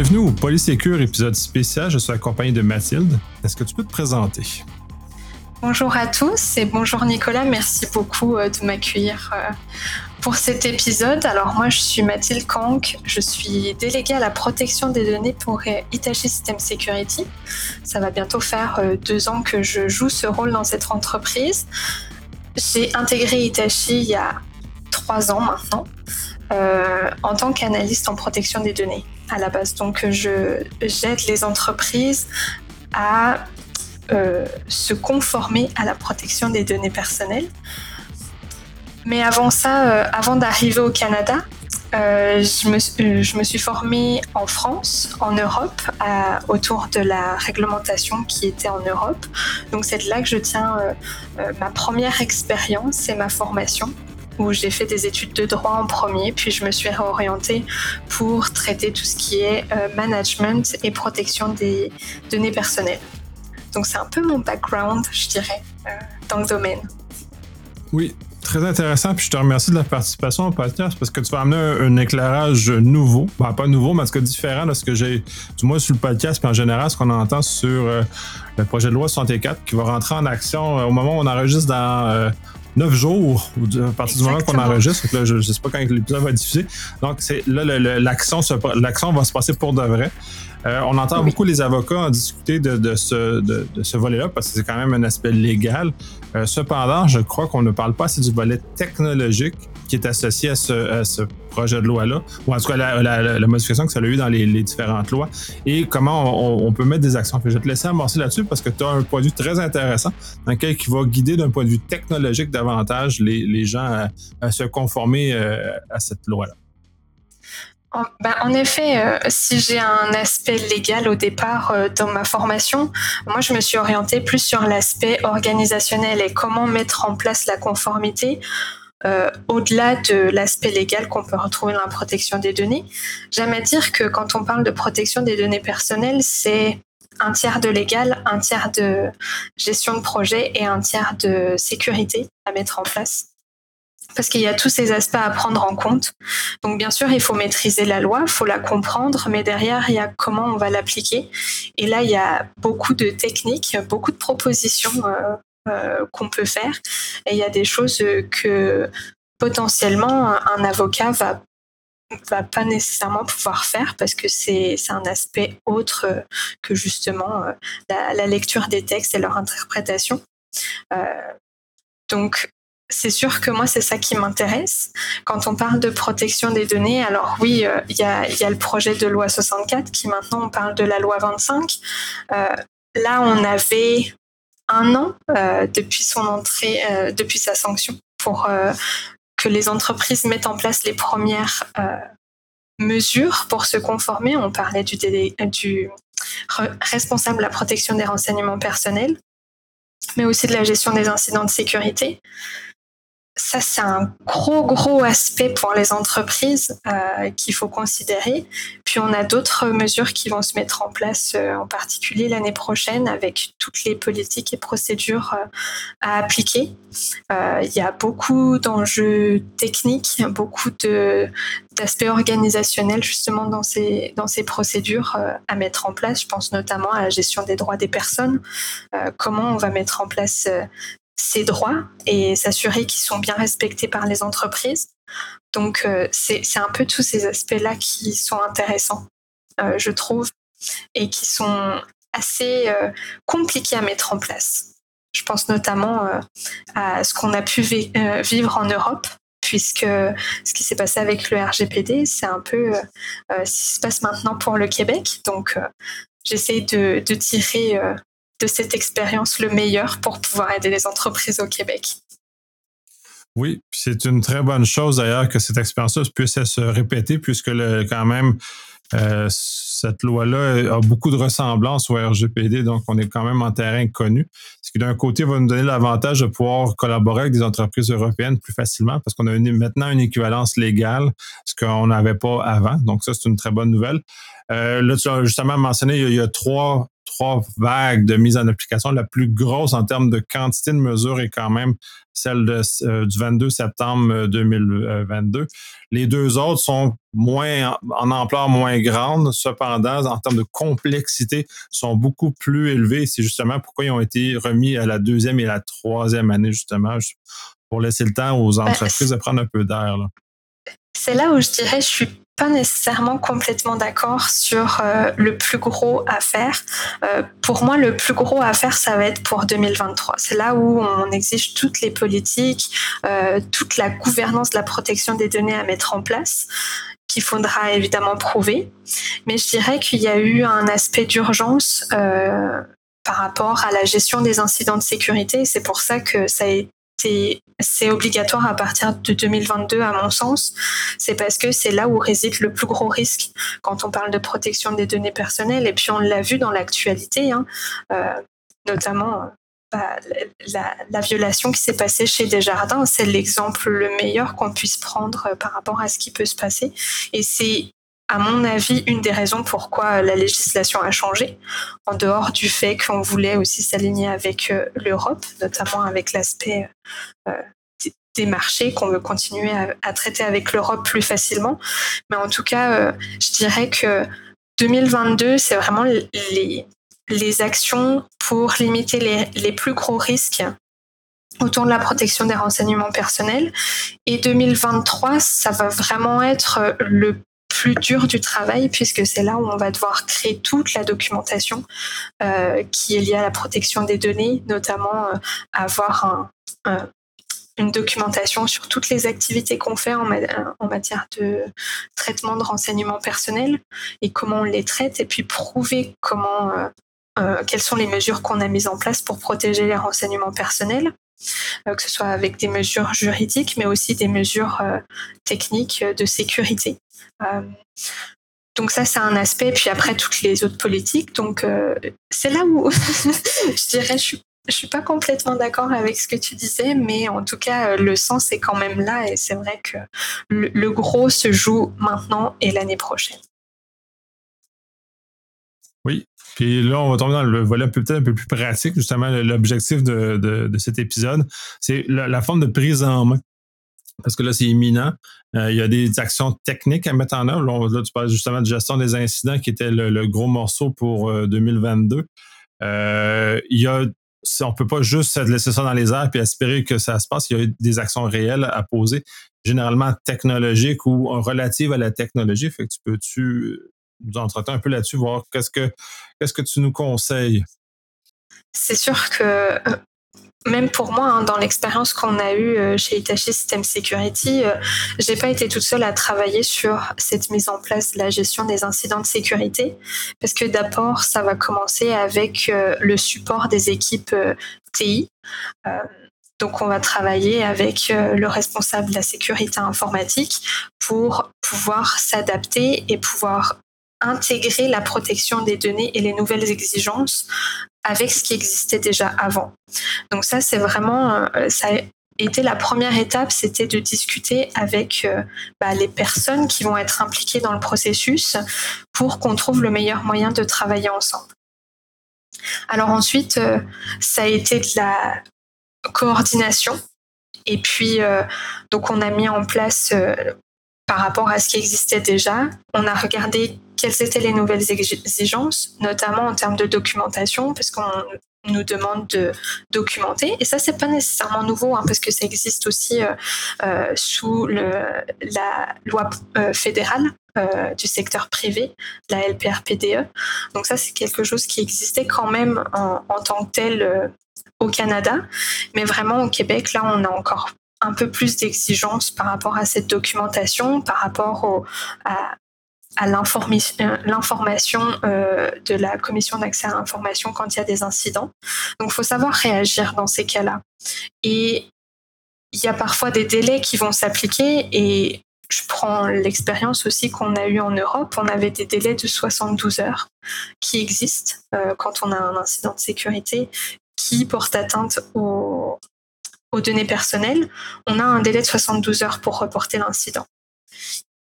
Bienvenue au Polysécure épisode spécial. Je suis accompagné de Mathilde. Est-ce que tu peux te présenter? Bonjour à tous et bonjour Nicolas. Merci beaucoup euh, de m'accueillir euh, pour cet épisode. Alors moi, je suis Mathilde Kank. Je suis déléguée à la protection des données pour Hitachi System Security. Ça va bientôt faire euh, deux ans que je joue ce rôle dans cette entreprise. J'ai intégré Hitachi il y a trois ans maintenant en tant qu'analyste en protection des données à la base. Donc, je j'aide les entreprises à euh, se conformer à la protection des données personnelles. Mais avant ça, euh, avant d'arriver au Canada, euh, je, me, suis formée en France, en Europe, autour de la réglementation qui était en Europe. Donc c'est là que je tiens ma première expérience et ma formation où j'ai fait des études de droit en premier, puis je me suis réorientée pour traiter tout ce qui est euh, management et protection des données personnelles. Donc c'est un peu mon background, je dirais, euh, dans le domaine. Oui, très intéressant. Puis je te remercie de la participation au podcast parce que tu vas amener un, éclairage nouveau. Ben, pas nouveau, mais en tout cas différent de ce que j'ai, du moins sur le podcast, puis en général, ce qu'on entend sur euh, le projet de loi 64 qui va rentrer en action au moment où on enregistre dans neuf jours à partir du moment qu'on enregistre. je ne sais pas quand l'épisode va être diffusé. Donc, c'est là, l'action va se passer pour de vrai. Euh, on entend beaucoup les avocats en discuter de, ce, de, ce volet-là parce que c'est quand même un aspect légal. Euh, cependant, je crois qu'on ne parle pas assez du volet technologique qui est associé à ce, projet de loi-là, ou en tout cas la, modification que ça a eu dans les, différentes lois, et comment on, peut mettre des actions. je vais te laisser amorcer là-dessus parce que tu as un point de vue très intéressant dans lequel qui va guider d'un point de vue technologique davantage les, gens à, se conformer euh, à cette loi-là. En, ben, en effet, euh, si j'ai un aspect légal au départ euh, dans ma formation, moi je me suis orientée plus sur l'aspect organisationnel et comment mettre en place la conformité euh, au-delà de l'aspect légal qu'on peut retrouver dans la protection des données. J'aime à dire que quand on parle de protection des données personnelles, c'est un tiers de légal, un tiers de gestion de projet et un tiers de sécurité à mettre en place. Parce qu'il y a tous ces aspects à prendre en compte. Donc bien sûr, il faut maîtriser la loi, il faut la comprendre, mais derrière, il y a comment on va l'appliquer. Et là, il y a beaucoup de techniques, beaucoup de propositions euh, qu'on peut faire. Et il y a des choses que potentiellement un avocat va va pas nécessairement pouvoir faire parce que c'est un aspect autre que justement euh, la, lecture des textes et leur interprétation. Euh, donc c'est sûr que moi, c'est ça qui m'intéresse. Quand on parle de protection des données, alors oui, il y, a, y, a, le projet de loi 64 qui maintenant on parle de la loi 25. là, on avait un an euh, depuis son entrée, euh, depuis sa sanction, pour euh, que les entreprises mettent en place les premières mesures pour se conformer. On parlait du, du responsable de la protection des renseignements personnels, mais aussi de la gestion des incidents de sécurité ça, c'est un gros, gros aspect pour les entreprises euh, qu'il faut considérer. Puis on a d'autres mesures qui vont se mettre en place, euh, en particulier l'année prochaine, avec toutes les politiques et procédures euh, à appliquer. Il y a beaucoup d'enjeux techniques, beaucoup d'aspects organisationnels justement dans ces, dans ces procédures à mettre en place. Je pense notamment à la gestion des droits des personnes, comment on va mettre en place ses droits et s'assurer qu'ils sont bien respectés par les entreprises. Donc euh, c'est un peu tous ces aspects-là qui sont intéressants, euh, je trouve, et qui sont assez euh, compliqués à mettre en place. Je pense notamment à ce qu'on a pu vivre en Europe, puisque ce qui s'est passé avec le RGPD, c'est un peu ce qui se passe maintenant pour le Québec. Donc j'essaie de, de, tirer de cette expérience le meilleur pour pouvoir aider les entreprises au Québec. Oui, c'est une très bonne chose d'ailleurs que cette expérience-là puisse se répéter puisque le, quand même euh, cette loi-là a beaucoup de ressemblances au RGPD, donc on est quand même en terrain connu. Ce qui d'un côté va nous donner l'avantage de pouvoir collaborer avec des entreprises européennes plus facilement parce qu'on a maintenant une équivalence légale, ce qu'on n'avait pas avant. Donc ça, c'est une très bonne nouvelle. Euh, là, tu as justement mentionné, il y a, trois trois vagues de mise en application. La plus grosse en termes de quantité de mesures est quand même celle de, du 22 septembre 2022. Les deux autres sont moins en ampleur moins grande, cependant, en termes de complexité, sont beaucoup plus élevés. C'est justement pourquoi ils ont été remis à la deuxième et la troisième année, justement, pour laisser le temps aux ben, entreprises de prendre un peu d'air. C'est là où je dirais je suis pas nécessairement complètement d'accord sur euh, le plus gros à faire. Euh, pour moi, le plus gros à faire, ça va être pour 2023. C'est là où on exige toutes les politiques, euh, toute la gouvernance de la protection des données à mettre en place qu'il faudra évidemment prouver. Mais je dirais qu'il y a eu un aspect d'urgence par rapport à la gestion des incidents de sécurité. C'est pour ça que ça a c'est obligatoire à partir de 2022 à mon sens. C'est parce que c'est là où réside le plus gros risque quand on parle de protection des données personnelles. Et puis on l'a vu dans l'actualité, hein, euh, notamment bah, la, violation qui s'est passée chez Desjardins. C'est l'exemple le meilleur qu'on puisse prendre par rapport à ce qui peut se passer. Et c'est à mon avis, une des raisons pourquoi la législation a changé, en dehors du fait qu'on voulait aussi s'aligner avec euh, l'Europe, notamment avec l'aspect euh, des marchés qu'on veut continuer à, traiter avec l'Europe plus facilement. Mais en tout cas, euh, je dirais que 2022, c'est vraiment les, les actions pour limiter les, les plus gros risques autour de la protection des renseignements personnels. Et 2023, ça va vraiment être le plus dur du travail puisque c'est là où on va devoir créer toute la documentation euh, qui est liée à la protection des données, notamment euh, avoir une documentation sur toutes les activités qu'on fait en, matière de traitement de renseignements personnels et comment on les traite et puis prouver comment euh, quelles sont les mesures qu'on a mises en place pour protéger les renseignements personnels. que ce soit avec des mesures juridiques, mais aussi des mesures techniques de sécurité. Euh, donc ça, c'est un aspect. Puis après, toutes les autres politiques. Donc euh, c'est là où je dirais, je suis je suis pas complètement d'accord avec ce que tu disais, mais en tout cas, le sens est quand même là et c'est vrai que le, gros se joue maintenant et l'année prochaine. Oui. Puis là, on va tomber dans le volet peut-être un peu plus pratique, justement, l'objectif de, cet épisode. C'est la, forme de prise en main parce que là, c'est imminent. Euh, il y a des actions techniques à mettre en œuvre. Là, tu parles justement de gestion des incidents qui était le, gros morceau pour 2022. Euh, euh, il y a, on peut pas juste laisser ça dans les airs et espérer que ça se passe. Il y a des actions réelles à poser, généralement technologiques ou relatives à la technologie. Fait que tu peux-tu nous entretenir un peu là-dessus, voir qu'est-ce que qu'est-ce que tu nous conseilles? C'est sûr que même pour moi, hein, dans l'expérience qu'on a eue euh, chez Hitachi System Security, euh, j'ai pas été toute seule à travailler sur cette mise en place de la gestion des incidents de sécurité, parce que d'abord, ça va commencer avec euh, le support des équipes TI. Donc, on va travailler avec le responsable de la sécurité informatique pour pouvoir s'adapter et pouvoir intégrer la protection des données et les nouvelles exigences avec ce qui existait déjà avant. Donc ça, c'est vraiment, euh, ça a été la première étape, c'était de discuter avec euh, bah, les personnes qui vont être impliquées dans le processus pour qu'on trouve le meilleur moyen de travailler ensemble. Alors ensuite, euh, ça a été de la coordination. Et puis, donc on a mis en place par rapport à ce qui existait déjà, on a regardé quelles étaient les nouvelles exigences, notamment en termes de documentation, parce qu'on nous demande de documenter. Et ça, c'est pas nécessairement nouveau, hein, parce que ça existe aussi euh, euh, sous la loi euh, fédérale du secteur privé, la LPRPDE. Donc ça, c'est quelque chose qui existait quand même en, en tant que tel au Canada, mais vraiment au Québec, là, on a encore un peu plus d'exigences par rapport à cette documentation, par rapport à, à l'information euh, de la commission d'accès à l'information quand il y a des incidents. Donc, il faut savoir réagir dans ces cas-là. Et il y a parfois des délais qui vont s'appliquer et je prends l'expérience aussi qu'on a eue en Europe. On avait des délais de 72 heures qui existent euh, quand on a un incident de sécurité qui porte atteinte aux, aux données personnelles. On a un délai de 72 heures pour reporter l'incident.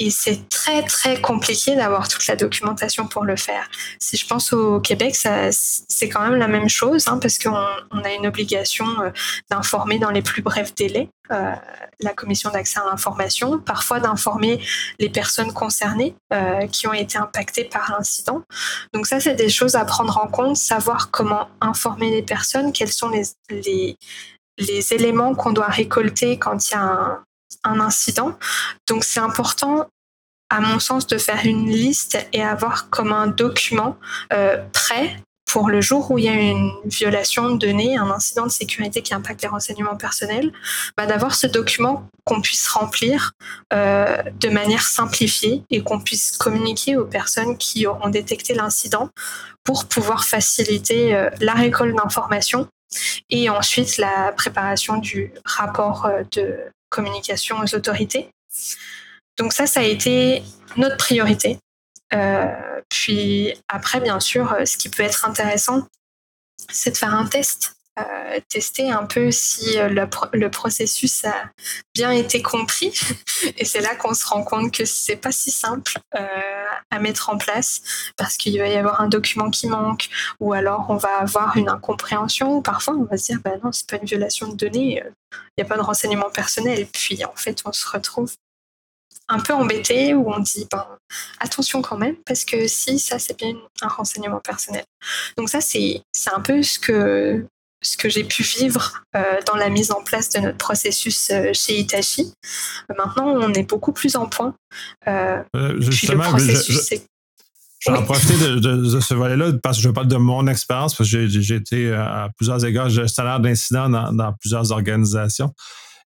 et c'est très très compliqué d'avoir toute la documentation pour le faire. Si je pense au Québec, c'est quand même la même chose, hein, parce qu'on on a une obligation euh, d'informer dans les plus brefs délais euh, la commission d'accès à l'information, parfois d'informer les personnes concernées euh, qui ont été impactées par l'incident. Donc ça, c'est des choses à prendre en compte, savoir comment informer les personnes, quels sont les, les, les éléments qu'on doit récolter quand il y a un, incident. Donc c'est important, à mon sens, de faire une liste et avoir comme un document euh, prêt pour le jour où il y a une violation de données, un incident de sécurité qui impacte les renseignements personnels, bah, d'avoir ce document qu'on puisse remplir euh, de manière simplifiée et qu'on puisse communiquer aux personnes qui auront détecté l'incident pour pouvoir faciliter euh, la récolte d'informations et ensuite la préparation du rapport de communication aux autorités. Donc ça, ça a été notre priorité. Euh, puis après, bien sûr, ce qui peut être intéressant, c'est de faire un test. Euh, tester un peu si euh, le, processus a bien été compris. Et c'est là qu'on se rend compte que c'est pas si simple à mettre en place parce qu'il va y avoir un document qui manque ou alors on va avoir une incompréhension ou parfois on va se dire bah non c'est pas une violation de données, il n'y a pas de renseignement personnel. Puis en fait on se retrouve un peu embêté où on dit ben, attention quand même parce que si ça c'est bien un renseignement personnel. Donc ça c'est un peu ce que ce que j'ai pu vivre euh, dans la mise en place de notre processus euh, chez Itachi. Maintenant, on est beaucoup plus en point. Euh, justement, je, vais en profiter de, ce volet-là parce que je parle de mon expérience, parce que j'ai été à plusieurs égards gestionnaire d'incidents dans, dans, plusieurs organisations.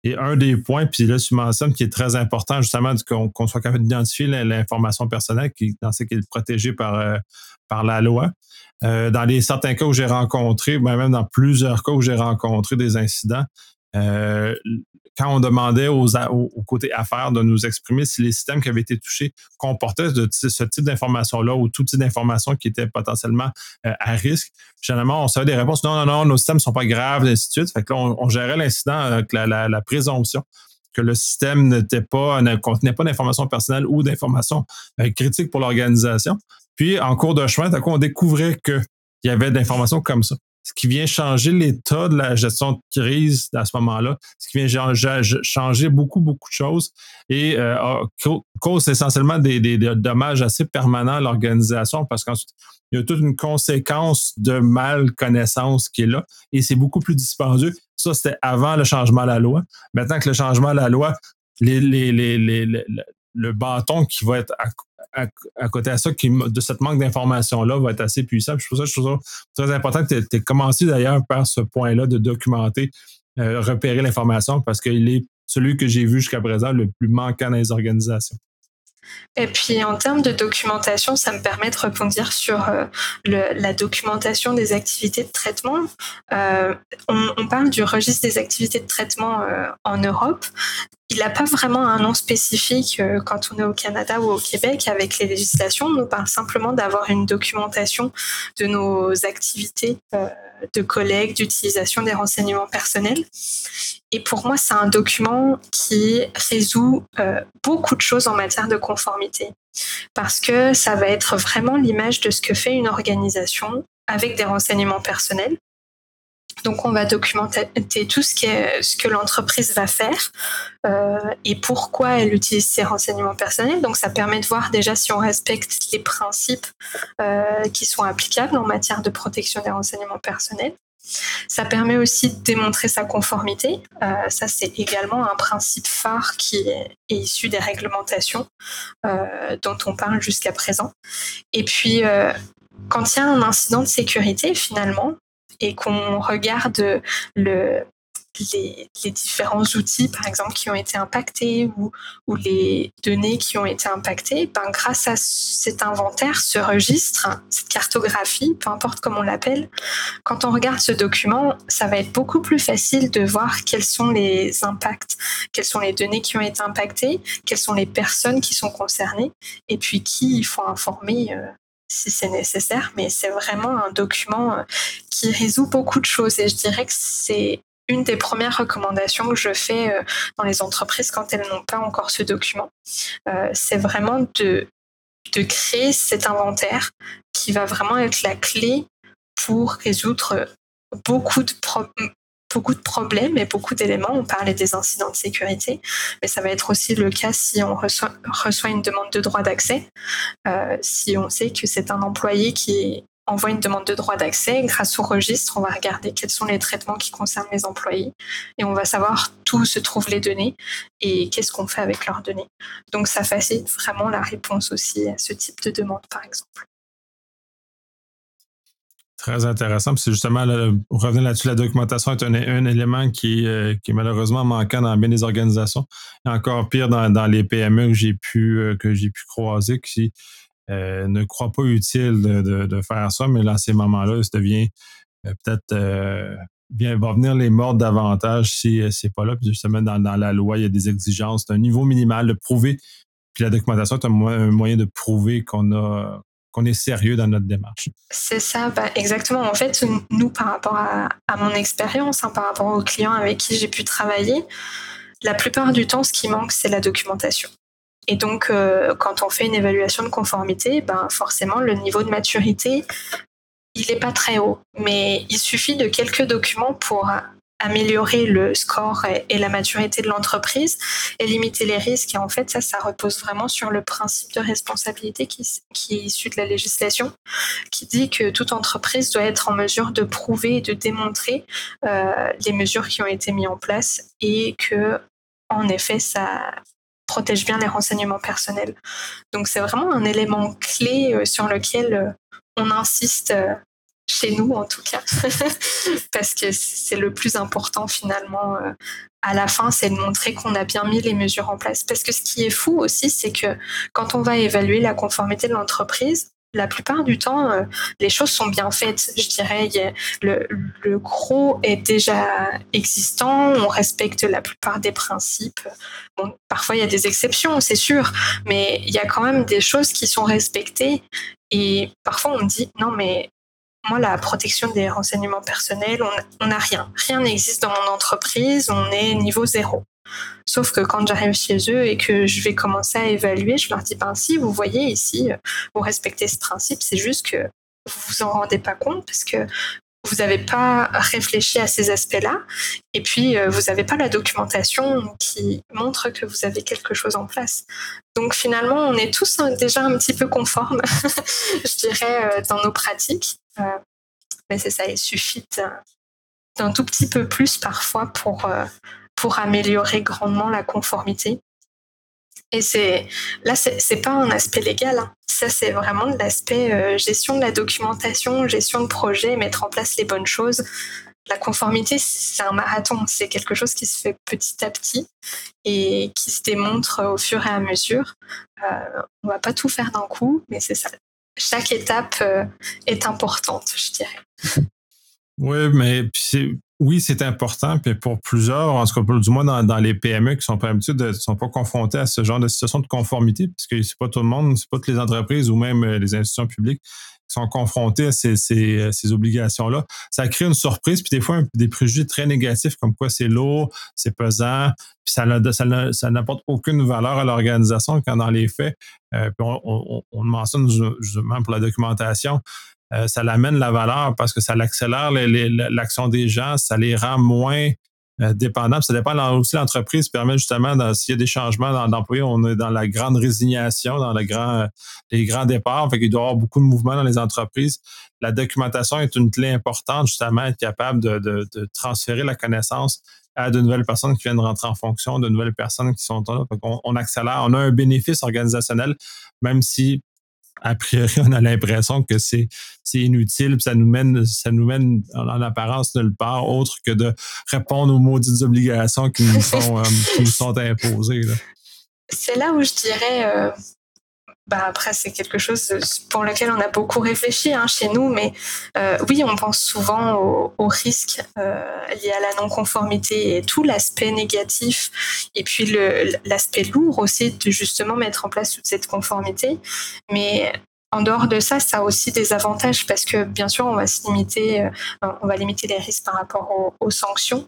Et un des points, puis là, tu mentionnes qui est très important, justement, qu'on soit capable d'identifier l'information personnelle qui, dans ce qui est protégée par, par la loi. Euh, dans certains cas où j'ai rencontré, même dans plusieurs cas où j'ai rencontré des incidents, euh, quand on demandait aux, côtés affaires de nous exprimer si les systèmes qui avaient été touchés comportaient ce type d'information-là ou tout type d'information qui était potentiellement euh, à risque, généralement, on savait des réponses non, non, non, nos systèmes ne sont pas graves, et ainsi de suite. Fait que là, on, gérait l'incident avec la, présomption que le système n'était pas, ne contenait pas d'informations personnelles ou d'informations critiques pour l'organisation. Puis, en cours de chemin, on découvrait qu'il y avait d'informations comme ça ce qui vient changer l'état de la gestion de crise à ce moment-là, ce qui vient changer beaucoup, beaucoup de choses et euh, cause essentiellement des, dommages assez permanents à l'organisation parce qu'ensuite, il y a toute une conséquence de mal connaissance qui est là et c'est beaucoup plus dispendieux. Ça, c'était avant le changement à la loi. Maintenant que le changement à la loi, le bâton qui va être à, côté de ça, de cette manque d'information-là, va être assez puissant. Puis, pour ça, je trouve ça très important que tu aies commencé d'ailleurs par ce point-là de documenter, euh, repérer l'information parce qu'il est celui que j'ai vu jusqu'à présent le plus manquant dans les organisations. Et puis en termes de documentation, ça me permet de rebondir sur euh, le, la documentation des activités de traitement. Euh, on, on, parle du registre des activités de traitement euh, en Europe. Il n'a pas vraiment un nom spécifique quand on est au Canada ou au Québec avec les législations. On nous parle simplement d'avoir une documentation de nos activités de collègues, d'utilisation des renseignements personnels. Et pour moi, c'est un document qui résout euh, beaucoup de choses en matière de conformité. Parce que ça va être vraiment l'image de ce que fait une organisation avec des renseignements personnels. Donc, on va documenter tout ce, qui ce que l'entreprise va faire euh, et pourquoi elle utilise ces renseignements personnels. Donc, ça permet de voir déjà si on respecte les principes euh, qui sont applicables en matière de protection des renseignements personnels. Ça permet aussi de démontrer sa conformité. Euh, ça, c'est également un principe phare qui est, issu des réglementations dont on parle jusqu'à présent. Et puis, euh, quand il y a un incident de sécurité, finalement, et qu'on regarde le, les, différents outils, par exemple, qui ont été impactés ou, ou les données qui ont été impactées, ben, grâce à cet inventaire, ce registre, cette cartographie, peu importe comment on l'appelle, quand on regarde ce document, ça va être beaucoup plus facile de voir quels sont les impacts, quelles sont les données qui ont été impactées, quelles sont les personnes qui sont concernées, et puis qui il faut informer euh, si c'est nécessaire, mais c'est vraiment un document euh, qui résout beaucoup de choses et je dirais que c'est une des premières recommandations que je fais dans les entreprises quand elles n'ont pas encore ce document. c'est vraiment de, créer cet inventaire qui va vraiment être la clé pour résoudre beaucoup de, beaucoup de problèmes et beaucoup d'éléments. On parlait des incidents de sécurité, mais ça va être aussi le cas si on reçoit, une demande de droit d'accès. Euh, si on sait que c'est un employé qui envoie une demande de droit d'accès, grâce au registre, on va regarder quels sont les traitements qui concernent les employés et on va savoir où se trouvent les données et qu'est-ce qu'on fait avec leurs données. Donc ça facilite vraiment la réponse aussi à ce type de demande, par exemple. Très intéressant. C'est justement, là, revenir là-dessus, la documentation est un, élément qui, euh, qui, est malheureusement manquant dans bien des organisations. Encore pire dans, les PME que j'ai pu, euh, pu croiser, qui euh, ne croient pas utile de, faire ça, mais là, à ces moments-là, ça devient peut-être va venir les mordre davantage si c'est pas là. Puis justement, dans, dans, la loi, il y a des exigences, un niveau minimal de prouver. Puis la documentation est un moyen de prouver qu'on a qu'on est sérieux dans notre démarche. C'est ça, bah, exactement. En fait, nous, par rapport à, mon expérience, hein, par rapport aux clients avec qui j'ai pu travailler, la plupart du temps, ce qui manque, c'est la documentation. Et donc, euh, quand on fait une évaluation de conformité, ben, forcément, le niveau de maturité, il n'est pas très haut. Mais il suffit de quelques documents pour améliorer le score et, la maturité de l'entreprise et limiter les risques. Et en fait, ça, ça repose vraiment sur le principe de responsabilité qui, est issu de la législation, qui dit que toute entreprise doit être en mesure de prouver et de démontrer euh, les mesures qui ont été mises en place et que, en effet, ça protège bien les renseignements personnels. Donc, c'est vraiment un élément clé euh, sur lequel euh, on insiste chez nous en tout cas, parce que c'est le plus important finalement. Euh, à la fin, c'est de montrer qu'on a bien mis les mesures en place. Parce que ce qui est fou aussi, c'est que quand on va évaluer la conformité de l'entreprise, la plupart du temps, euh, les choses sont bien faites. Je dirais, le, le, gros est déjà existant, on respecte la plupart des principes. Parfois, il y a des exceptions, c'est sûr, mais il y a quand même des choses qui sont respectées. Et parfois, on dit, non, mais moi, la protection des renseignements personnels, on n'a rien. Rien n'existe dans mon entreprise, on est niveau zéro. Sauf que quand j'arrive chez eux et que je vais commencer à évaluer, je leur dis, ben si, vous voyez ici, vous respectez ce principe, c'est juste que vous vous en rendez pas compte parce que vous n'avez pas réfléchi à ces aspects-là, et puis euh, vous n'avez pas la documentation qui montre que vous avez quelque chose en place. Donc finalement, on est tous déjà un petit peu conformes, je dirais, euh, dans nos pratiques. Euh, mais c'est ça, il suffit d'un tout petit peu plus parfois pour, pour améliorer grandement la conformité. Et c'est là, c'est pas un aspect légal. Hein. Ça, c'est vraiment de l'aspect euh, gestion de la documentation, gestion de projet, mettre en place les bonnes choses. La conformité, c'est un marathon. C'est quelque chose qui se fait petit à petit et qui se démontre au fur et à mesure. Euh, on va pas tout faire d'un coup, mais c'est ça. Chaque étape euh, est importante, je dirais. Oui, mais c'est oui, c'est important. Puis pour plusieurs, en tout cas, du moins dans, les PME qui sont pas habitués, de, sont pas confrontés à ce genre de situation de conformité, parce que c'est pas tout le monde, c'est pas toutes les entreprises ou même euh, les institutions publiques qui sont confrontées à ces, ces, obligations-là. Ça crée une surprise, puis des fois des préjugés très négatifs, comme quoi c'est lourd, c'est pesant, puis ça, n'apporte aucune valeur à l'organisation quand dans les faits, euh, puis on, on, on, le mentionne justement pour la documentation, euh, ça l'amène la valeur parce que ça l'accélère l'action des gens, ça les rend moins euh, dépendants. Ça dépend aussi l'entreprise permet justement, s'il y a des changements d'employés, on est dans la grande résignation, dans les grands départs. Fait qu'il doit y avoir beaucoup de mouvements dans les entreprises. La documentation est une clé importante, justement, être capable de, transférer la connaissance à de nouvelles personnes qui viennent rentrer en fonction, de nouvelles personnes qui sont là. On, on accélère, on a un bénéfice organisationnel, même si a priori, on a l'impression que c'est inutile, ça nous mène, ça nous mène en, apparence nulle part autre que de répondre aux maudites obligations qui nous sont, euh, qui nous sont imposées. C'est là où je dirais, euh, bah après c'est quelque chose pour lequel on a beaucoup réfléchi hein, chez nous, mais euh, oui, on pense souvent aux au risques euh, liés à la non-conformité et tout l'aspect négatif, et puis l'aspect lourd aussi de justement mettre en place toute cette conformité. Mais en dehors de ça, ça a aussi des avantages parce que bien sûr, on va limiter, on va limiter les risques par rapport aux, sanctions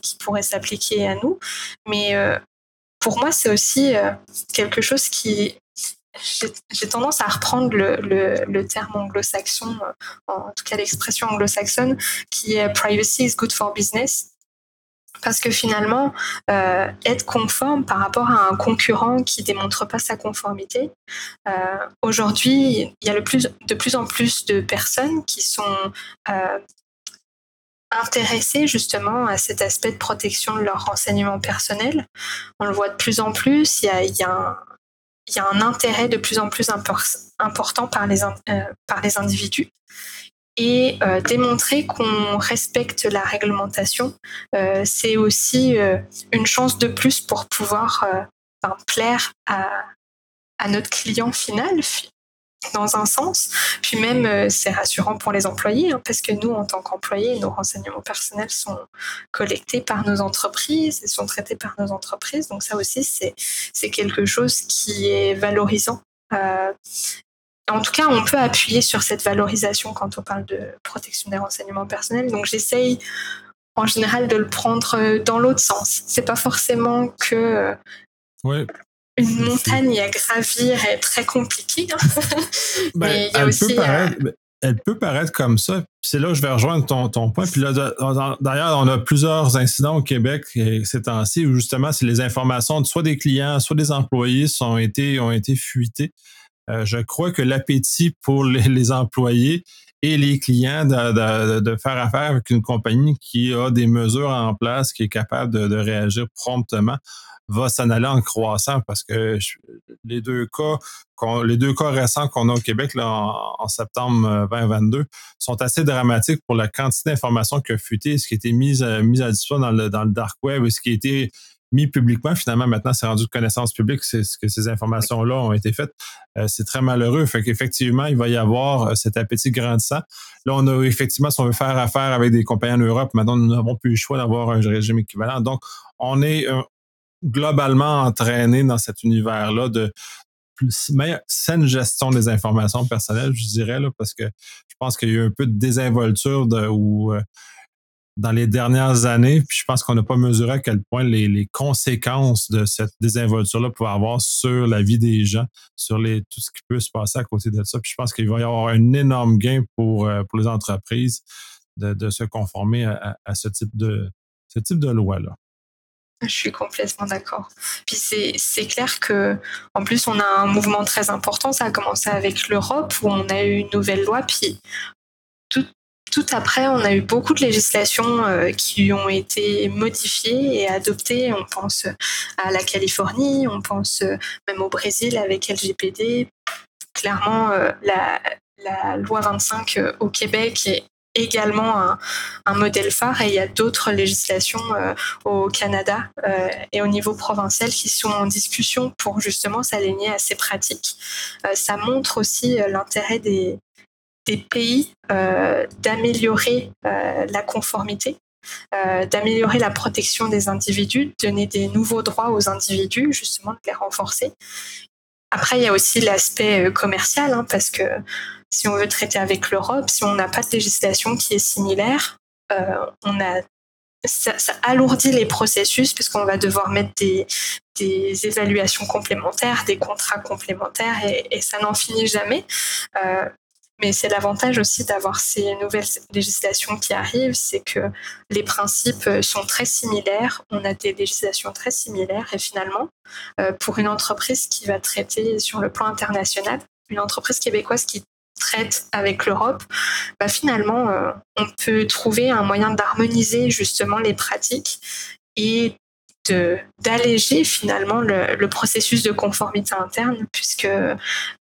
qui pourraient s'appliquer à nous. Mais pour moi, c'est aussi quelque chose qui j'ai tendance à reprendre le, terme anglo-saxon, en tout cas l'expression anglo-saxonne, qui est privacy is good for business. Parce que finalement, euh, être conforme par rapport à un concurrent qui démontre pas sa conformité, euh, aujourd'hui, il y a de plus en plus de personnes qui sont euh, intéressées justement à cet aspect de protection de leurs renseignements personnels. On le voit de plus en plus, il y a, y a un, il y a un intérêt de plus en plus important par les, euh, par les individus. Et euh, démontrer qu'on respecte la réglementation, euh, c'est aussi une chance de plus pour pouvoir plaire à, à, notre client final dans un sens. Puis même, euh, c'est rassurant pour les employés, hein, parce que nous, en tant qu'employés, nos renseignements personnels sont collectés par nos entreprises et sont traités par nos entreprises. Donc ça aussi, c'est quelque chose qui est valorisant. Euh, en tout cas, on peut appuyer sur cette valorisation quand on parle de protection des renseignements personnels. Donc j'essaye en général de le prendre euh, dans l'autre sens. C'est pas forcément que ouais une montagne à gravir est très compliquée. Hein. Ben, Mais il y a elle, aussi, peut paraître, euh, elle peut paraître comme ça. C'est là que je vais rejoindre ton, ton point. Puis là, d'ailleurs, on a plusieurs incidents au Québec ces temps-ci où justement, c'est les informations de soit des clients, soit des employés sont été, ont été fuitées. Euh, je crois que l'appétit pour les, employés et les clients de, faire affaire avec une compagnie qui a des mesures en place, qui est capable de, réagir promptement, va s'en aller en croissant. Parce que les deux cas, les deux cas récents qu'on a au Québec là, en, septembre 2022 euh, sont assez dramatiques pour la quantité d'informations qui a fuité, ce qui a été mis, à, mis à disposition dans le, dans le dark web et ce qui a été mis publiquement. Finalement, maintenant, c'est rendu de connaissance publique c'est ce que ces informations-là ont été faites. Euh, c'est très malheureux. Fait qu'effectivement, il va y avoir euh, cet appétit grandissant. Là, on a effectivement, si on veut faire affaire avec des compagnies en Europe, maintenant, nous n'avons plus le choix d'avoir un régime équivalent. Donc, on est, globalement entraîné dans cet univers-là de meilleure, saine gestion des informations personnelles, je dirais, là, parce que je pense qu'il y a eu un peu de désinvolture de, ou, euh, dans les dernières années, puis je pense qu'on n'a pas mesuré à quel point les, conséquences de cette désinvolture-là pouvaient avoir sur la vie des gens, sur tout ce qui peut se passer à côté de ça. Puis je pense qu'il va y avoir un énorme gain pour, euh, pour les entreprises de, se conformer à, à, ce type de, ce type de loi-là. Je suis complètement d'accord. Puis c'est clair que en plus on a un mouvement très important. Ça a commencé avec l'Europe où on a eu une nouvelle loi. Puis tout, après, on a eu beaucoup de législations euh, qui ont été modifiées et adoptées. On pense à la Californie, on pense euh, même au Brésil avec LGPD. Clairement, euh, la, loi 25 au Québec est également un, modèle phare et il y a d'autres législations au Canada et au niveau provincial qui sont en discussion pour justement s'aligner à ces pratiques. Ça montre aussi l'intérêt des, des, pays d'améliorer la conformité. d'améliorer la protection des individus, de donner des nouveaux droits aux individus, justement de les renforcer. Après, il y a aussi l'aspect commercial, hein, parce que si on veut traiter avec l'Europe, si on n'a pas de législation qui est similaire, euh, on a ça, alourdit les processus puisqu'on va devoir mettre des, des, évaluations complémentaires, des contrats complémentaires et, ça n'en finit jamais. Euh, mais c'est l'avantage aussi d'avoir ces nouvelles législations qui arrivent, c'est que les principes sont très similaires, on a des législations très similaires et finalement, euh, pour une entreprise qui va traiter sur le plan international, une entreprise québécoise qui traite avec l'Europe, bah finalement, euh, on peut trouver un moyen d'harmoniser justement les pratiques et d'alléger finalement le, processus de conformité interne, puisque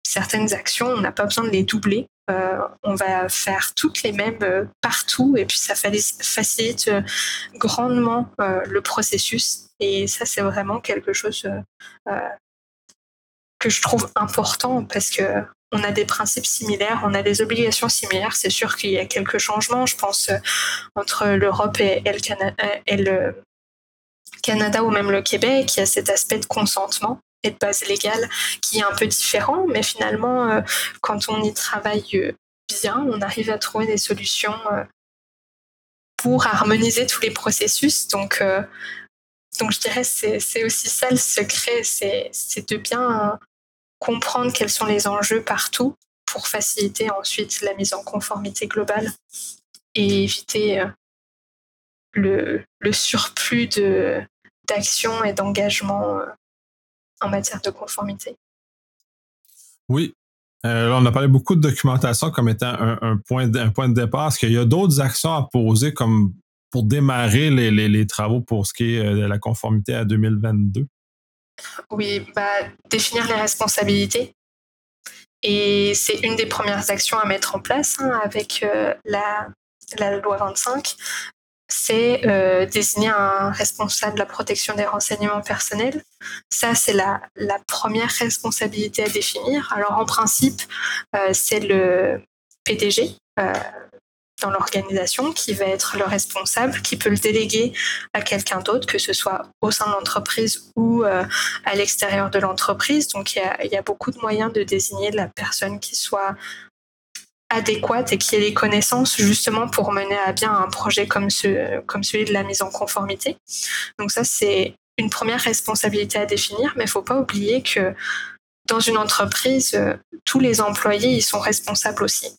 certaines actions, on n'a pas besoin de les doubler. Euh, on va faire toutes les mêmes euh, partout et puis ça facilite grandement le processus. Et ça, c'est vraiment quelque chose que je trouve important parce que on a des principes similaires, on a des obligations similaires. C'est sûr qu'il y a quelques changements, je pense, euh, entre l'Europe et, le Canada, ou même le Québec. Il y a cet aspect de consentement de base légale qui est un peu différent, mais finalement, quand on y travaille bien, on arrive à trouver des solutions pour harmoniser tous les processus. Donc, donc je dirais c'est c'est aussi ça le secret, c'est de bien comprendre quels sont les enjeux partout pour faciliter ensuite la mise en conformité globale et éviter euh, le, le surplus de et d'engagement euh, en matière de conformité. Oui. Euh, on a parlé beaucoup de documentation comme étant un, un point, un point de départ. Est-ce qu'il y a d'autres actions à poser comme pour démarrer les, les, travaux pour ce qui est euh, de la conformité à 2022? Oui, bah, définir les responsabilités. Et c'est une des premières actions à mettre en place hein, avec euh, la, la, loi 25. C'est euh, désigner un responsable de la protection des renseignements personnels. Ça, c'est la, la, première responsabilité à définir. Alors, en principe, c'est le PDG, dans l'organisation qui va être le responsable, qui peut le déléguer à quelqu'un d'autre, que ce soit au sein de l'entreprise ou euh, à l'extérieur de l'entreprise. Donc il y, a, beaucoup de moyens de désigner la personne qui soit adéquate et qui ait les connaissances justement pour mener à bien un projet comme, ce, comme celui de la mise en conformité. Donc ça, c'est une première responsabilité à définir, mais il ne faut pas oublier que dans une entreprise, euh, tous les employés ils sont responsables aussi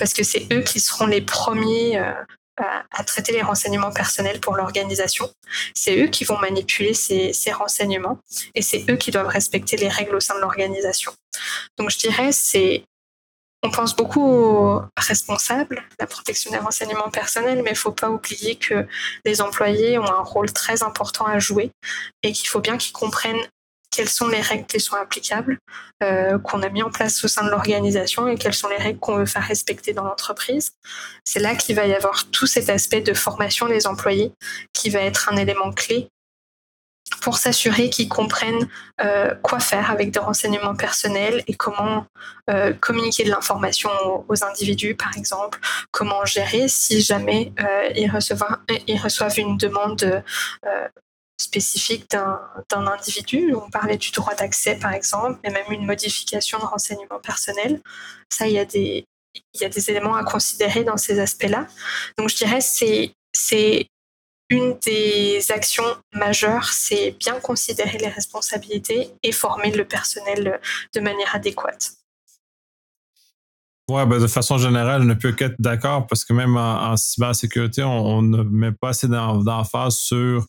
parce que c'est eux qui seront les premiers euh, à, traiter les renseignements personnels pour l'organisation. C'est eux qui vont manipuler ces, renseignements et c'est eux qui doivent respecter les règles au sein de l'organisation. Donc je dirais, c'est on pense beaucoup aux responsables, la protection des renseignements personnels, mais il ne faut pas oublier que les employés ont un rôle très important à jouer et qu'il faut bien qu'ils comprennent quelles sont les règles qui sont applicables, euh, qu'on a mis en place au sein de l'organisation et quelles sont les règles qu'on veut faire respecter dans l'entreprise. C'est là qu'il va y avoir tout cet aspect de formation des employés qui va être un élément clé pour s'assurer qu'ils comprennent euh, quoi faire avec des renseignements personnels et comment euh, communiquer de l'information aux, individus, par exemple, comment gérer si jamais ils, reçoivent, ils reçoivent une demande spécifique d'un individu. On parlait du droit d'accès, par exemple, mais même une modification de renseignements personnels. Ça, il y a des, il y a des éléments à considérer dans ces aspects-là. Donc, je dirais c'est une des actions majeures, c'est bien considérer les responsabilités et former le personnel de manière adéquate. Ouais, ben de façon générale, je ne peux qu'être d'accord parce que même en, cybersécurité, on, on, ne met pas assez d'emphase sur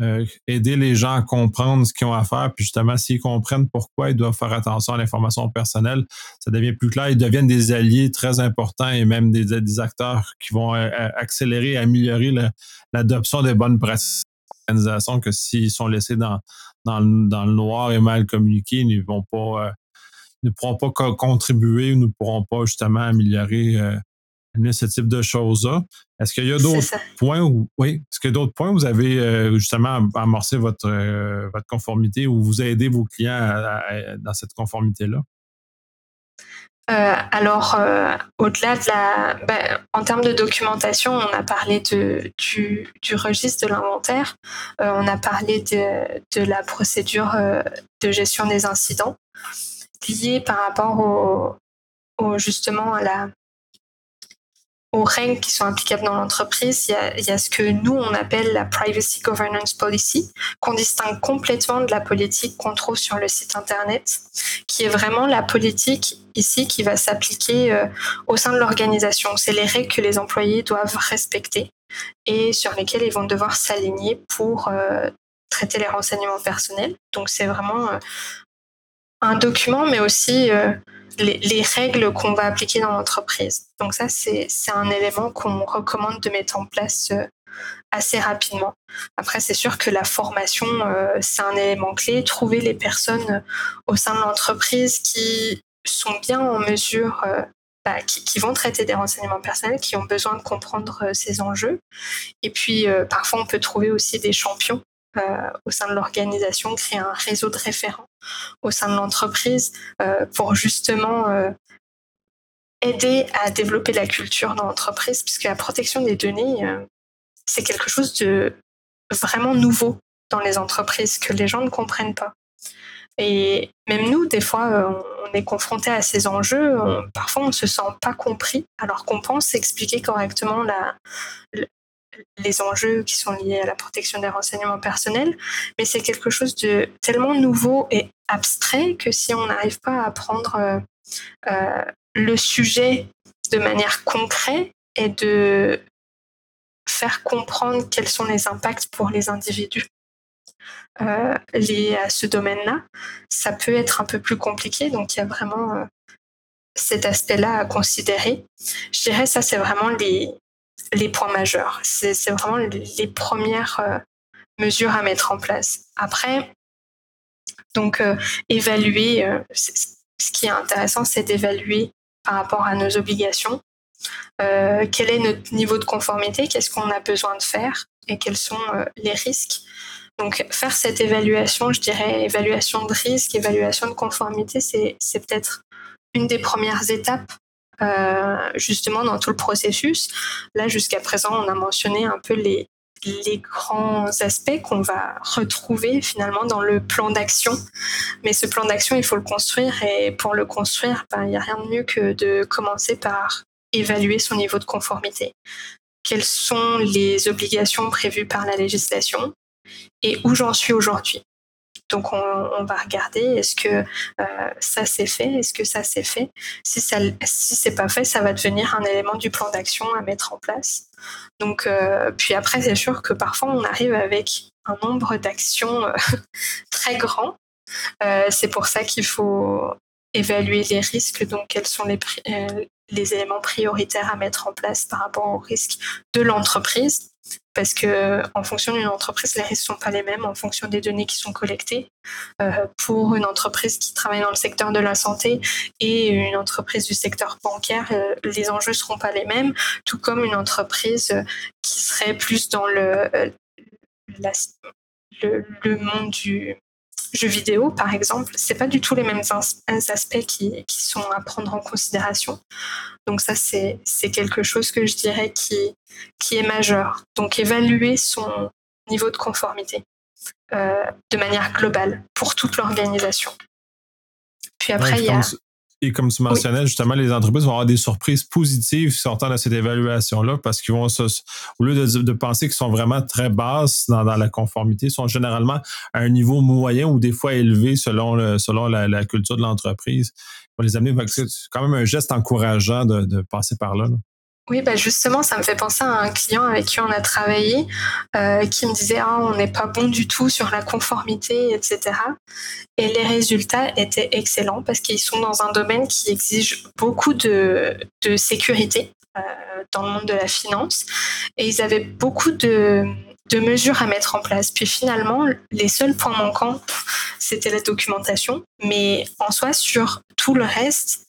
euh, aider les gens à comprendre ce qu'ils ont à faire, puis justement, s'ils comprennent pourquoi ils doivent faire attention à l'information personnelle, ça devient plus clair. Ils deviennent des alliés très importants et même des, acteurs qui vont euh, euh, accélérer et améliorer l'adoption des bonnes pratiques que s'ils sont laissés dans, le noir et mal communiqués, ils ne vont pas, ne pourront pas contribuer ou ne pourront pas justement améliorer ce type de choses-là. Est-ce qu'il y a d'autres points où, oui, est-ce qu'il y a d'autres points où vous avez euh, justement amorcé votre, euh, votre conformité ou vous aidez vos clients dans cette conformité-là? Euh, alors, au-delà de la. Ben, en termes de documentation, on a parlé de, du, du registre de l'inventaire, on a parlé de, de la procédure de gestion des incidents liée par rapport au, au, justement à la, aux règles qui sont applicables dans l'entreprise, il y, a, ce que nous, on appelle la Privacy Governance Policy, qu'on distingue complètement de la politique qu'on trouve sur le site Internet, qui est vraiment la politique ici qui va s'appliquer euh, au sein de l'organisation. C'est les règles que les employés doivent respecter et sur lesquelles ils vont devoir s'aligner pour euh, traiter les renseignements personnels. Donc c'est vraiment euh, un document, mais aussi les, règles qu'on va appliquer dans l'entreprise. Donc ça, c'est un élément qu'on recommande de mettre en place euh, assez rapidement. Après, c'est sûr que la formation, euh, c'est un élément clé. Trouver les personnes au sein de l'entreprise qui sont bien en mesure, euh, bah, qui, vont traiter des renseignements personnels, qui ont besoin de comprendre ces enjeux. Et puis, parfois, on peut trouver aussi des champions euh, au sein de l'organisation, créer un réseau de référents au sein de l'entreprise euh, pour justement euh, aider à développer la culture dans l'entreprise, puisque la protection des données, c'est quelque chose de vraiment nouveau dans les entreprises que les gens ne comprennent pas. Et même nous, des fois, on est confronté à ces enjeux. parfois, on ne se sent pas compris, alors qu'on pense expliquer correctement la, les enjeux qui sont liés à la protection des renseignements personnels, mais c'est quelque chose de tellement nouveau et abstrait que si on n'arrive pas à prendre euh, euh, le sujet de manière concrète et de faire comprendre quels sont les impacts pour les individus euh, liés à ce domaine-là, ça peut être un peu plus compliqué. Donc il y a vraiment cet aspect-là à considérer. Je dirais ça, c'est vraiment les, les points majeurs. C'est vraiment les premières euh, mesures à mettre en place. Après, donc euh, évaluer, euh, ce qui est intéressant, c'est d'évaluer par rapport à nos obligations, quel est notre niveau de conformité, qu'est-ce qu'on a besoin de faire? Et quels sont les risques? Donc faire cette évaluation, je dirais évaluation de risque, évaluation de conformité, c'est peut-être une des premières étapes justement dans tout le processus. Là, jusqu'à présent, on a mentionné un peu les, les grands aspects qu'on va retrouver finalement dans le plan d'action. Mais ce plan d'action, il faut le construire et pour le construire, ben, il n'y a rien de mieux que de commencer par évaluer son niveau de conformité. Quelles sont les obligations prévues par la législation et où j'en suis aujourd'hui? Donc on, va regarder est-ce que euh, ça s'est fait, est-ce que ça s'est fait? Si ça si c'est pas fait, ça va devenir un élément du plan d'action à mettre en place. Donc euh, puis après c'est sûr que parfois on arrive avec un nombre d'actions euh, très grand. c'est pour ça qu'il faut évaluer les risques, donc quels sont les, les éléments prioritaires à mettre en place par rapport aux risques de l'entreprise parce que en fonction d'une entreprise, les risques sont pas les mêmes en fonction des données qui sont collectées. Euh, pour une entreprise qui travaille dans le secteur de la santé et une entreprise du secteur bancaire, euh, les enjeux seront pas les mêmes, tout comme une entreprise qui serait plus dans euh, le, le monde du jeux vidéo, par exemple, c'est pas du tout les mêmes aspects qui, qui, sont à prendre en considération. Donc ça, c'est quelque chose que je dirais qui, qui est majeur. Donc évaluer son niveau de conformité euh, de manière globale pour toute l'organisation. Puis après, il y a... Et comme tu mentionnais, justement, les entreprises vont avoir des surprises positives sortant de cette évaluation-là parce qu'ils vont, au lieu de, penser qu'ils sont vraiment très basses dans, la conformité, ils sont généralement à un niveau moyen ou des fois élevé selon, selon la, culture de l'entreprise. On les amener, c'est quand même un geste encourageant de, passer par là. Oui, bah justement, ça me fait penser à un client avec qui on a travaillé, euh, qui me disait ah, on n'est pas bon du tout sur la conformité, etc. Et les résultats étaient excellents parce qu'ils sont dans un domaine qui exige beaucoup de, de sécurité euh, dans le monde de la finance, et ils avaient beaucoup de, de mesures à mettre en place. Puis finalement, les seuls points manquants, c'était la documentation, mais en soi, sur tout le reste,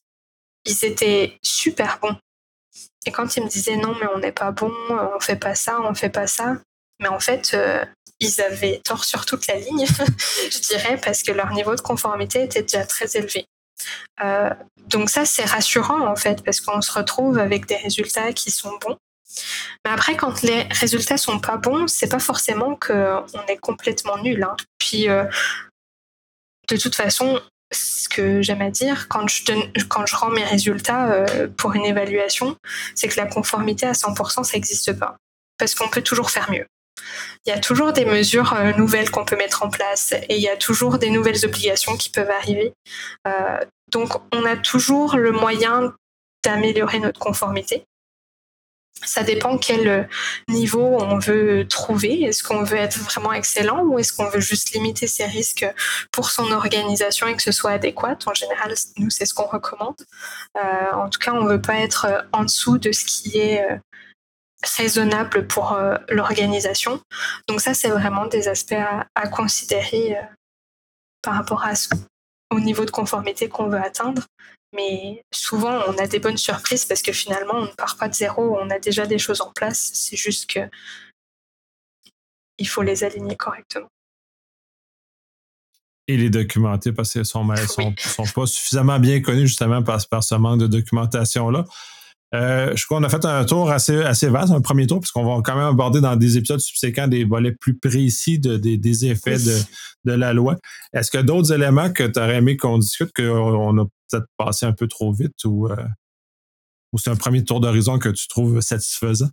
ils étaient super bons. Et quand ils me disaient non, mais on n'est pas bon, on fait pas ça, on fait pas ça, mais en fait, euh, ils avaient tort sur toute la ligne, je dirais, parce que leur niveau de conformité était déjà très élevé. Euh, donc ça, c'est rassurant en fait, parce qu'on se retrouve avec des résultats qui sont bons. Mais après, quand les résultats sont pas bons, c'est pas forcément qu'on est complètement nul. Hein. Puis, euh, de toute façon, ce que j'aime à dire quand je, quand je rends mes résultats euh, pour une évaluation, c'est que la conformité à 100%, ça n'existe pas. Parce qu'on peut toujours faire mieux. Il y a toujours des mesures euh, nouvelles qu'on peut mettre en place et il y a toujours des nouvelles obligations qui peuvent arriver. Euh, donc, on a toujours le moyen d'améliorer notre conformité. Ça dépend quel euh, niveau on veut trouver. Est-ce qu'on veut être vraiment excellent ou est-ce qu'on veut juste limiter ses risques pour son organisation et que ce soit adéquat? En général, nous, c'est ce qu'on recommande. Euh, en tout cas, on ne veut pas être euh, en dessous de ce qui est raisonnable pour l'organisation. Donc ça, c'est vraiment des aspects à, considérer par rapport au niveau de conformité qu'on veut atteindre. Mais souvent, on a des bonnes surprises parce que finalement, on ne part pas de zéro, on a déjà des choses en place. C'est juste que il faut les aligner correctement. Et les documenter parce qu'elles sont, sont, sont, pas suffisamment bien connues justement par, par ce manque de documentation-là. Euh, je crois qu'on a fait un tour assez, assez vaste, un premier tour, puisqu'on va quand même aborder dans des épisodes subséquents des volets plus précis de, des, effets de, la loi. Est-ce que d'autres éléments que tu aurais aimé qu'on discute, qu'on a peut-être passé un peu trop vite ou, euh, ou c'est un premier tour d'horizon que tu trouves satisfaisant?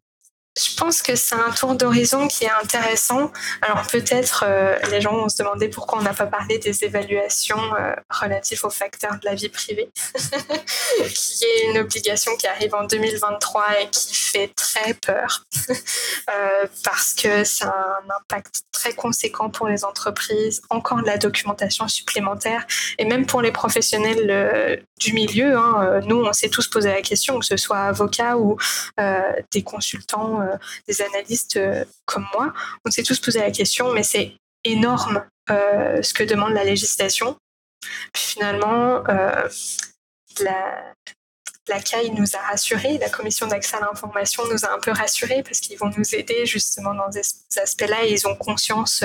Je pense que c'est un tour d'horizon qui est intéressant. Alors peut-être euh, les gens vont se demander pourquoi on n'a pas parlé des évaluations euh, relatives aux facteurs de la vie privée, qui est une obligation qui arrive en 2023 et qui fait très peur euh, parce que ça a un impact très conséquent pour les entreprises, encore de la documentation supplémentaire et même pour les professionnels du milieu. Hein, nous, on s'est tous posé la question, que ce soit avocats ou des consultants euh, des analystes euh, comme moi, on s'est tous posé la question, mais c'est énorme euh, ce que demande la législation. Puis finalement, la, CAI nous a rassurés, la commission d'accès à l'information nous a un peu rassurés parce qu'ils vont nous aider justement dans ces aspects-là et ils ont conscience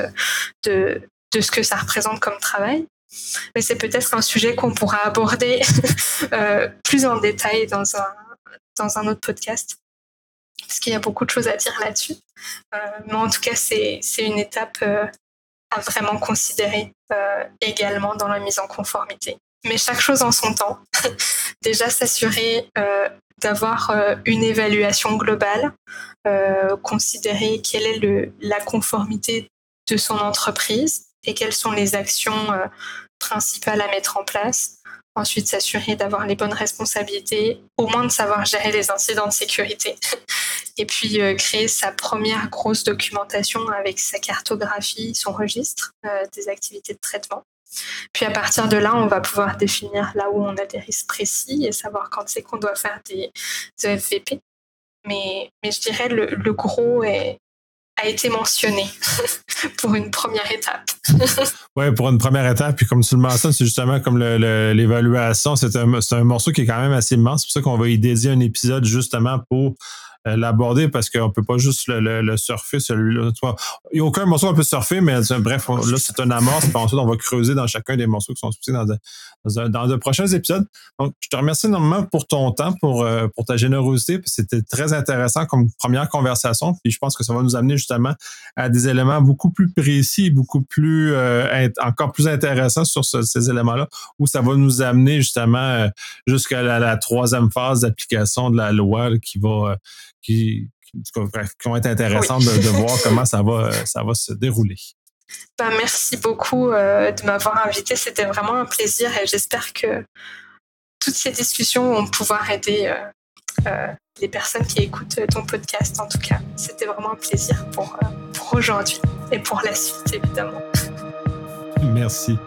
de ce que ça représente comme travail. Mais c'est peut-être un sujet qu'on pourra aborder plus en détail dans un, dans un autre podcast parce qu'il y a beaucoup de choses à dire là-dessus. Euh, mais en tout cas, c'est une étape euh, à vraiment considérer euh, également dans la mise en conformité. Mais chaque chose en son temps. Déjà, s'assurer d'avoir une évaluation globale, considérer quelle est le, la conformité de son entreprise et quelles sont les actions principales à mettre en place Ensuite, s'assurer d'avoir les bonnes responsabilités, au moins de savoir gérer les incidents de sécurité. Et puis, euh, créer sa première grosse documentation avec sa cartographie, son registre euh, des activités de traitement. Puis à partir de là, on va pouvoir définir là où on a des risques précis et savoir quand c'est qu'on doit faire des. Mais, mais je dirais le, le gros est, a été mentionné pour une première étape. oui, pour une première étape. Puis comme tu le mentionnes, c'est justement comme l'évaluation. C'est un, un, morceau qui est quand même assez immense. C'est pour ça qu'on va y dédier un épisode justement pour l'aborder parce qu'on peut pas juste le, surfer celui-là. Il n'y a aucun morceau qu'on peut surfer, mais bref, là, c'est un amorce. Ensuite, on va creuser dans chacun des morceaux qui sont expliqués dans, de, dans, de prochains épisodes. Donc, je te remercie énormément pour ton temps, pour, euh, pour ta générosité. C'était très intéressant comme première conversation. Puis je pense que ça va nous amener justement à des éléments beaucoup plus précis, beaucoup plus euh, encore plus intéressants sur ces éléments-là, où ça va nous amener justement jusqu'à la, troisième phase d'application de la loi qui va qui, vont être intéressantes de, voir comment ça va, ça va se dérouler. Ben, merci beaucoup euh, de m'avoir invité. C'était vraiment un plaisir et j'espère que toutes ces discussions vont pouvoir aider euh, euh, les personnes qui écoutent ton podcast. En tout cas, c'était vraiment un plaisir pour, pour aujourd'hui et pour la suite, évidemment. Merci.